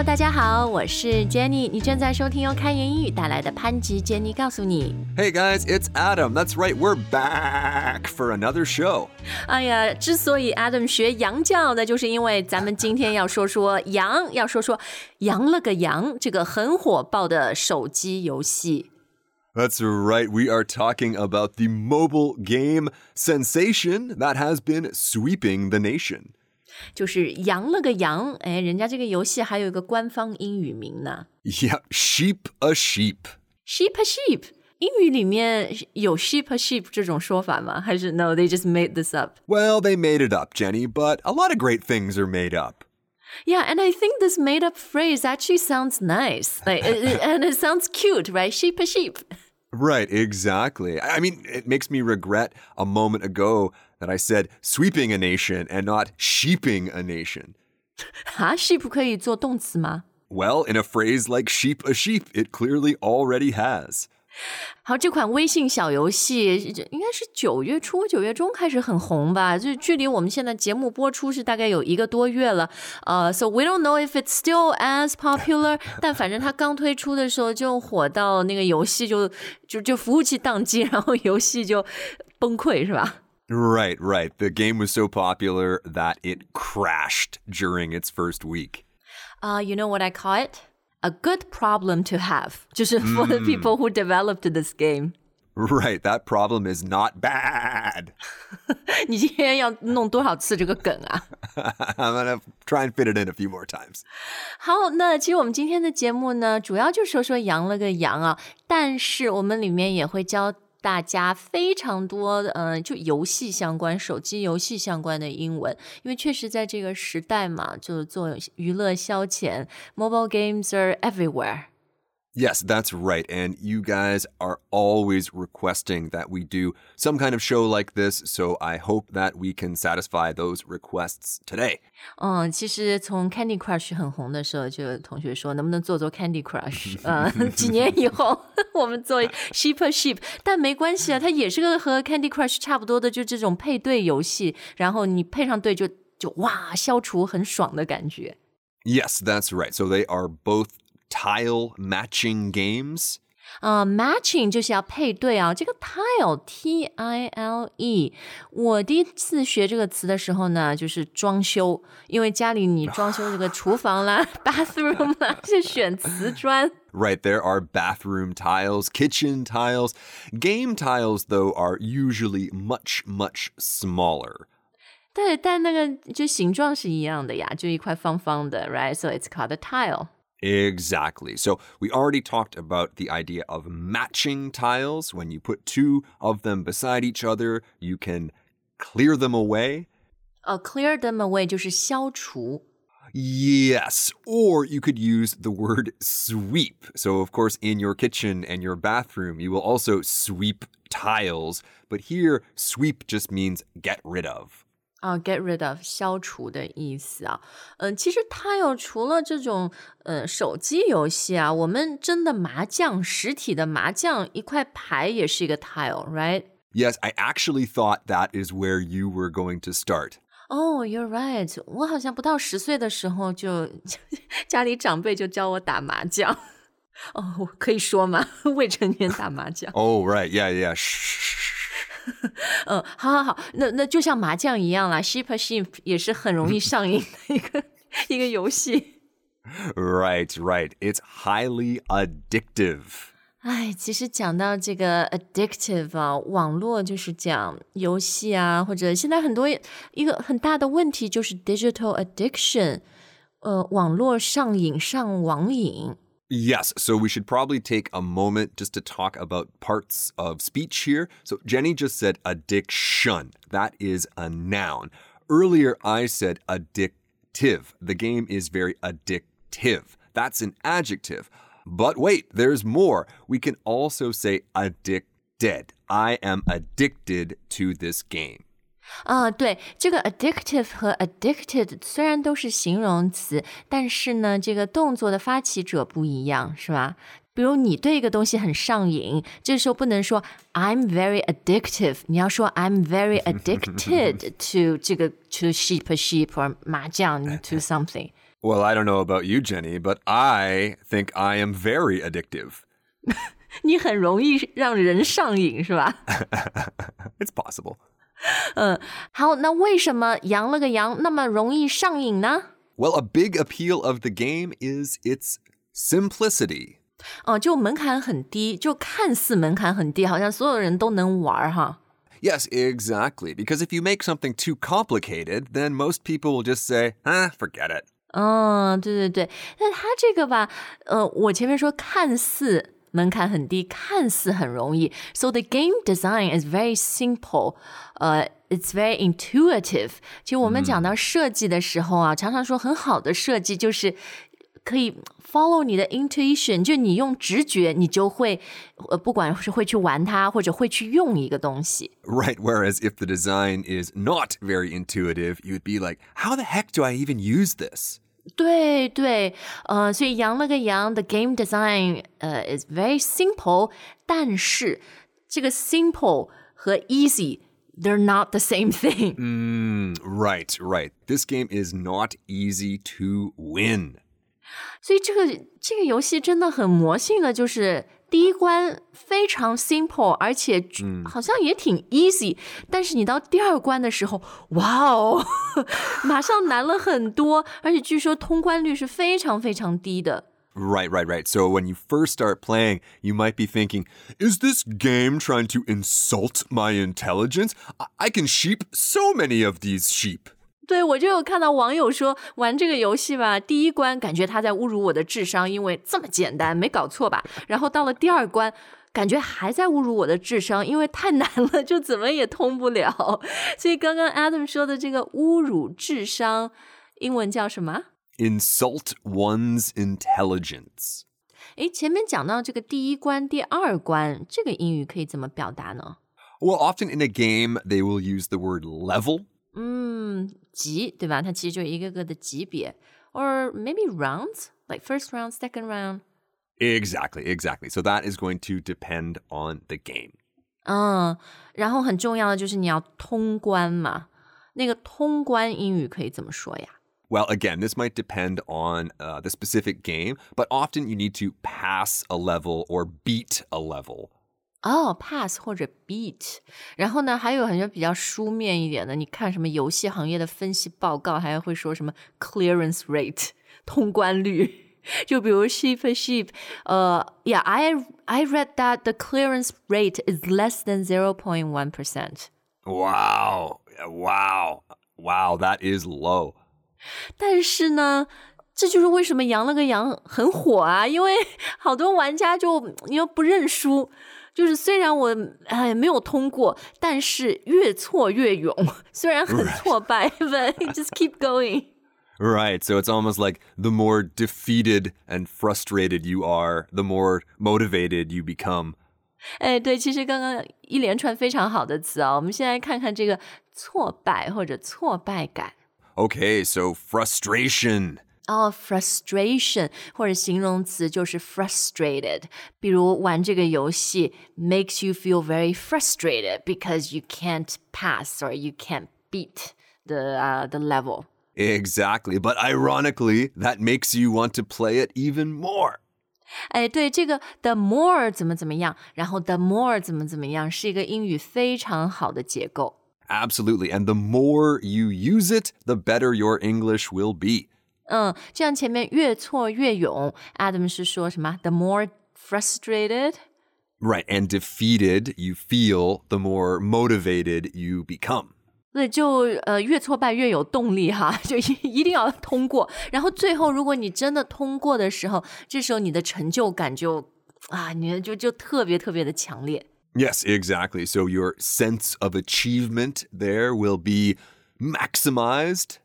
Hello，大家好，我是 Jenny，你正在收听由开言英语带来的潘吉 Jenny 告诉你。 Hey guys, it's Adam. That's right, we're back for another show. 哎呀，之所以 Adam 学洋教呢，就是因为咱们今天要说说羊，要说说羊了个羊这个很火爆的手机游戏。 That's right, we are talking about the mobile game sensation that has been sweeping the nation. 就是羊了个羊，哎，人家这个游戏还有一个官方英语名呢 Yep, sheep a sheep. ，sheep a sheep。英语里面有 sheep a sheep 这种说法吗？还是 no they just made this up？ Well, they made it up, Jenny, but a lot of great things are made up. Yeah, and I think this made up phrase actually sounds nice. Like, it- it- and it sounds cute, right? Sheep a sheep. Right, exactly. I I mean, it makes me regret a moment ago that I said sweeping a nation and not sheeping a nation. 啊，sheep 可以做动词吗？ Well, in a phrase like sheep a sheep, it clearly already has. 好，这款微信小游戏应该是九月初、九月中开始很红吧？就距离我们现在节目播出是大概有一个多月了。呃、s o we don't know if it's still as popular，但反正它刚推出的时候就火到那个游戏就就就服务器宕机，然后游戏就崩溃，是吧？Right, right. The game was so popular that it crashed during its first week. Uh, you know what I call it? A good problem to have. 就是 for the people who developed this game. Right, that problem is not bad. 你今天要弄多少次这个梗啊？ I'm gonna try and fit it in a few more times. 好，那其实我们今天的节目呢，主要就说说羊了个羊啊，但是我们里面也会教 大家非常多，嗯，就游戏相关、手机游戏相关的英文，因为确实在这个时代嘛，就做娱乐消遣，mobile games are everywhere。Yes, that's right. And you guys are always requesting that we do some kind of show like this, so I hope that we can satisfy those requests today. 嗯，其实从 Candy Crush 很红的时候，就有同学说能不能做做 Candy Crush？呃，几年以后我们做 Sheep a Sheep，但没关系啊，它也是个和 Candy Crush 差不多的，就这种配对游戏，然后你配上对就就哇，消除很爽的感觉。 Yes, that's right. So they are both tile matching games. 呃、m a t c h i n g 就是要配对啊。这个 tile T I L E，我第一次学这个词的时候呢，就是装修，因为家里你装修这个厨房啦、bathroom 啦，是选瓷砖。 Right, there are bathroom tiles, kitchen tiles. Game tiles, though, are usually much, much smaller. 对，但那个就形状是一样的呀，就一块方方的，right？So it's called a tile。 Exactly. So we already talked about the idea of matching tiles. When you put two of them beside each other, you can clear them away. 呃、c l e a r them away 就是消除。 Yes, or you could use the word sweep. So, of course, in your kitchen and your bathroom, you will also sweep tiles. But here, sweep just means get rid of. 啊、g e t rid of 消除的意思啊，嗯、其实 tile 除了这种呃手机游戏啊，我们真的麻将实体的麻将一块牌也是一个 tile，right？ Yes, I actually thought that is where you were going to start. 哦、y o u r e right，我好像不到十岁的时候就家里长辈就教我打麻将。哦，我可以说吗？未成年打麻将。 Oh, right. Yeah, yeah. 嗯，好好好，那那就像麻将一样啦。Sheep sheep 也是很容易上瘾的一个一个游戏。Right right，it's highly addictive。哎，其实讲到这个 addictive 啊，网络就是讲游戏啊，或者现在很多一个很大的问题就是 digital addiction，呃，网络上瘾，上网瘾。Yes, so we should probably take a moment just to talk about parts of speech here. So Jenny just said addiction. That is a noun. Earlier, I said addictive. The game is very addictive. That's an adjective. But wait, there's more. We can also say addicted. I am addicted to this game. 啊，对，这个 addictive 和 addicted 虽然都是形容词，但是呢，这个动作的发起者不一样，是吧？ 比如你对一个东西很上瘾，这时候不能说 I'm very addictive，你要说 I'm very addicted to 这个 to sheep a sheep or 麻将 to something。 Well, I don't know about you, Jenny, but I think I am very addictive. 你很容易让人上瘾，是吧？ It's possible. 好，那为什么羊了个羊那么容易上瘾呢？ Well, a big appeal of the game is its simplicity. 哦、就门槛很低，就看似门槛很低，好像所有人都能玩儿哈。 Yes, exactly. Because if you make something too complicated, then most people will just say, ah, forget it. 嗯，对对对，但它这个吧，呃，我前面说看似 门槛很低，看似很容易，so the game design is very simple，呃、i t s very intuitive。其实我们讲到设计的时候啊，常常说很好的设计就是可以 follow 你的 intuition，就你用直觉，你就会，呃，不管是会去玩它，或者会去用一个东西。 Right. Whereas if the design is not very intuitive, you'd be like, how the heck do I even use this? 对对，呃，所以羊了个羊，the game design 呃 is very simple，但是这个 simple 和 easy they're not the same thing。 Mm, right, right. This game is not easy to win. 所以这个这个游戏真的很魔性的，就是 第一关非常 simple，而且好像也挺 easy，、但是你到第二关的时候，哇哦，马上难了很多，而且据说通关率是非常非常低的。 Right, right, right. So when you first start playing, you might be thinking, is this game trying to insult my intelligence? I, I can sheep so many of these sheep. 对，我就有看到网友说玩这个游戏吧，第一关感觉他在侮辱我的智商，因为这么简单，没搞错吧？然后到了第二关，感觉还在侮辱我的智商，因为太难了，就怎么也通不了。所以刚刚 Adam 说的这个侮辱智商，英文叫什么？Insult one's intelligence. 诶，前面讲到这个第一关、第二关，这个英语可以怎么表达呢？Well, often in a game, they will use the word level. 嗯，级对吧？它其实就一个个的级别，or maybe rounds, like first round, second round。 Exactly, exactly. So that is going to depend on the game. 嗯，然后很重要的就是你要通关嘛。那个通关英语可以怎么说呀？ Well, again, this might depend on uh, the specific game, but often you need to pass a level or beat a level. 哦、p a s s 或者 beat。然后呢，还有很多比较书面一点的，你看什么游戏行业的分析报告，还会说什么 clearance rate 通关率。就比如 sheep a sheep，呃、uh,，Yeah，I I read that the clearance rate is less than zero point one percent。 Wow, wow, wow, that is low. 但是呢，这就是为什么羊了个羊很火啊，因为好多玩家就你又不认输， 就是虽然我哎没有通过，但是越挫越勇，虽然很挫败，but just keep going。Right, so it's almost like the more defeated and frustrated you are, the more motivated you become. 哎，对，其实刚刚一连串非常好的词啊，我们先来看看这个挫败或者挫败感。Okay, so frustration. 哦、f r u s t r a t i o n 或者形容词就是 frustrated。比如玩这个游戏 makes you feel very frustrated because you can't pass or you can't beat the uh, the level。 Exactly, but ironically, that makes you want to play it even more. 哎，对，这个 the more 怎么怎么样，然后 the more 怎么怎么样，是一个英语非常好的结构。 Absolutely, and the more you use it, the better your English will be. 嗯，这样前面越挫越勇，Adam 是说什么？The more frustrated。 Right, and defeated you feel, the more motivated you become. 对，就呃越挫败越有动力哈，就一一定要通过。然后最后，如果你真的通过的时候，这时候你的成就感就啊，你就就特别特别的强烈。 Yes, exactly. So your sense of achievement there will be maximized.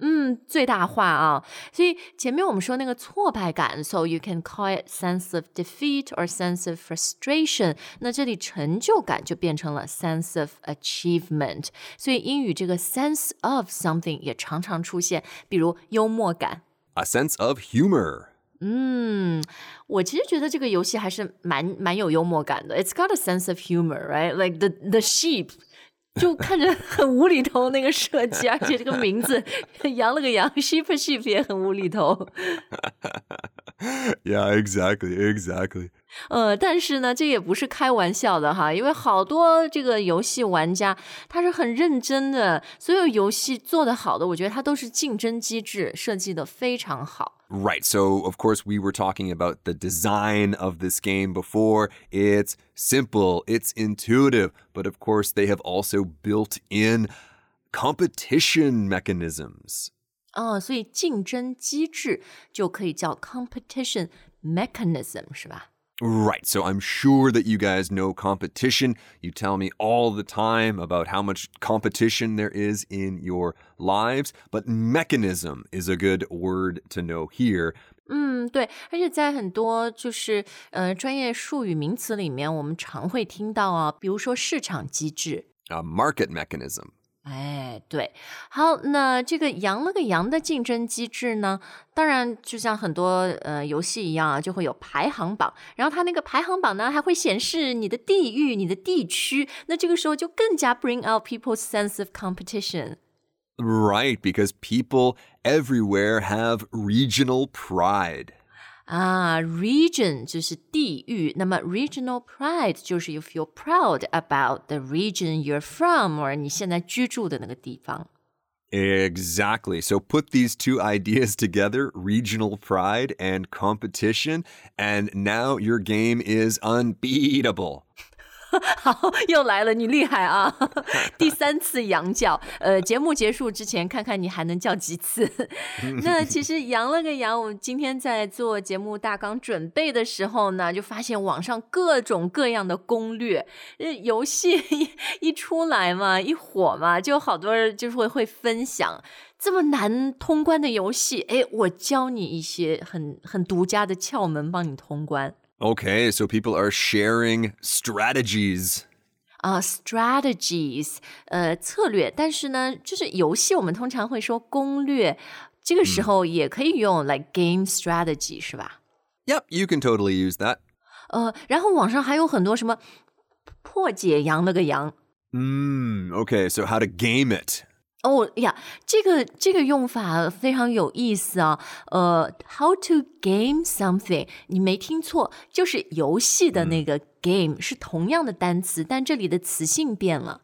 嗯，最大化啊。所以前面我们说那个挫败感，so you can call it sense of defeat or sense of frustration。那这里成就感就变成了 sense of achievement。所以英语这个 sense of something 也常常出现，比如幽默感。 A sense of humor. 嗯，我其实觉得这个游戏还是蛮蛮有幽默感的。It's got a sense of humor, right? Like the the sheep. 就看着很无厘头那个设计，而且这个名字 羊了个羊，sheep sheep 也很无厘头。yeah, exactly, exactly. 呃，但是呢，这也不是开玩笑的哈，因为好多这个游戏玩家他是很认真的，所有游戏做得好的，我觉得它都是竞争机制设计的非常好。 Right. So, of course, we were talking about the design of this game before. It's simple, it's intuitive, but of course, they have also built in competition mechanisms. 哦，所以竞争机制就可以叫 competition mechanism，是吧？ Right. So, I'm sure that you guys know competition. You tell me all the time about how much competition there is in your lives, but mechanism is a good word to know here. 嗯，对，而且在很多就是呃专业术语名词里面，我们常会听到啊，比如说市场机制。 A market mechanism. 哎，对，好，那这个羊了个羊的竞争机制呢？当然，就像很多呃游戏一样啊，就会有排行榜，然后它那个排行榜呢，还会显示你的地域、你的地区，那这个时候就更加 bring out people's sense of competition。Right, because people everywhere have regional pride. 啊，region 就是地域，那么 regional pride 就是 you feel proud about the region you're from，or 你现在居住的那个地方。 Exactly. So put these two ideas together regional pride and competition, and now your game is unbeatable. 好，又来了，你厉害啊！第三次羊叫，呃，节目结束之前看看你还能叫几次。那其实羊了个羊，我们今天在做节目大纲准备的时候呢，就发现网上各种各样的攻略。呃，游戏一一出来嘛，一火嘛，就好多人就是会会分享。这么难通关的游戏，哎，我教你一些很很独家的窍门，帮你通关。Okay, so people are sharing strategies. 啊、s t r a t e g i e s 呃，策略，但是呢，就是游戏我们通常会说攻略，这个时候也可以用 like game strategy 是吧？ Yep, you can totally use that. 呃，然后网上还有很多什么破解羊了个羊。 Mm, okay, so how to game it. 哦呀，这个这个用法非常有意思啊。呃，how to game something，你没听错，就是游戏的那个 game、是同样的单词，但这里的词性变了。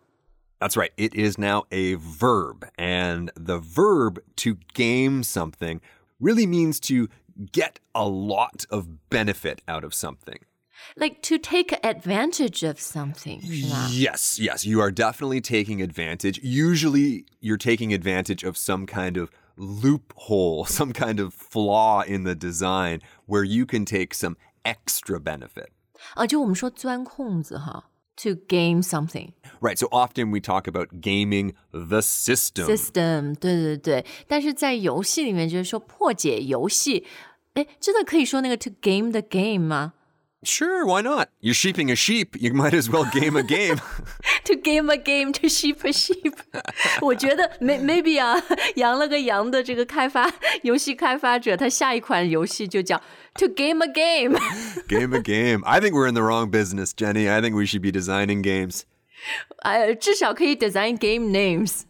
That's right. It is now a verb. And the verb to game something really means to get a lot of benefit out of something. Like to take advantage of something，是吧？ Yes, yes, you are definitely taking advantage. Usually, you're taking advantage of some kind of loophole, some kind of flaw in the design where you can take some extra benefit. 啊，就我们说钻空子哈，to game something Right, so often we talk about gaming the system. system，对对对。但是在游戏里面，就是说破解游戏，哎，真的可以说那个 to game the game 吗 Sure, why not? You're sheeping a sheep. You might as well game a game. ？To game a game, to sheep a sheep 。我觉得 may maybe 啊，羊了个羊的这个开发游戏开发者，他下一款游戏就叫 to game a game。 game a game. I think we're in the wrong business, Jenny. I think we should be designing games. 呃，至少可以 design game names。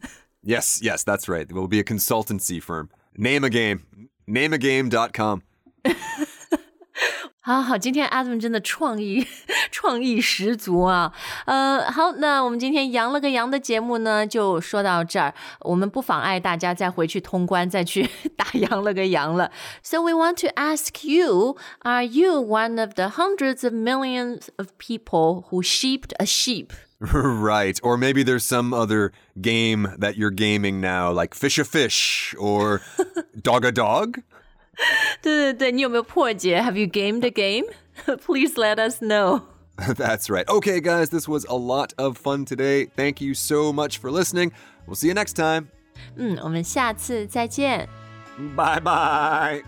Yes, yes, that's right. We'll be a consultancy firm. Name a game. Nameagame.com. 好好，今天 Adam 真的创意创意十足啊！呃，好，那我们今天羊了个羊的节目呢，就说到这儿。我们不妨碍大家再回去通关，再去打羊了个羊了。So we want to ask you: Are you one of the hundreds of millions of people who sheeped a sheep? right. Or maybe there's some other game that you're gaming now, like Fish a Fish or Dog a Dog. 对对对，你有没有破解？Have you gamed a game? Please let us know. That's right. Okay, guys, this was a lot of fun today. Thank you so much for listening. We'll see you next time. 嗯，我们下次再见。 Bye bye.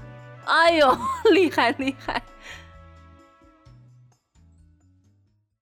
哎呦，厉害厉害！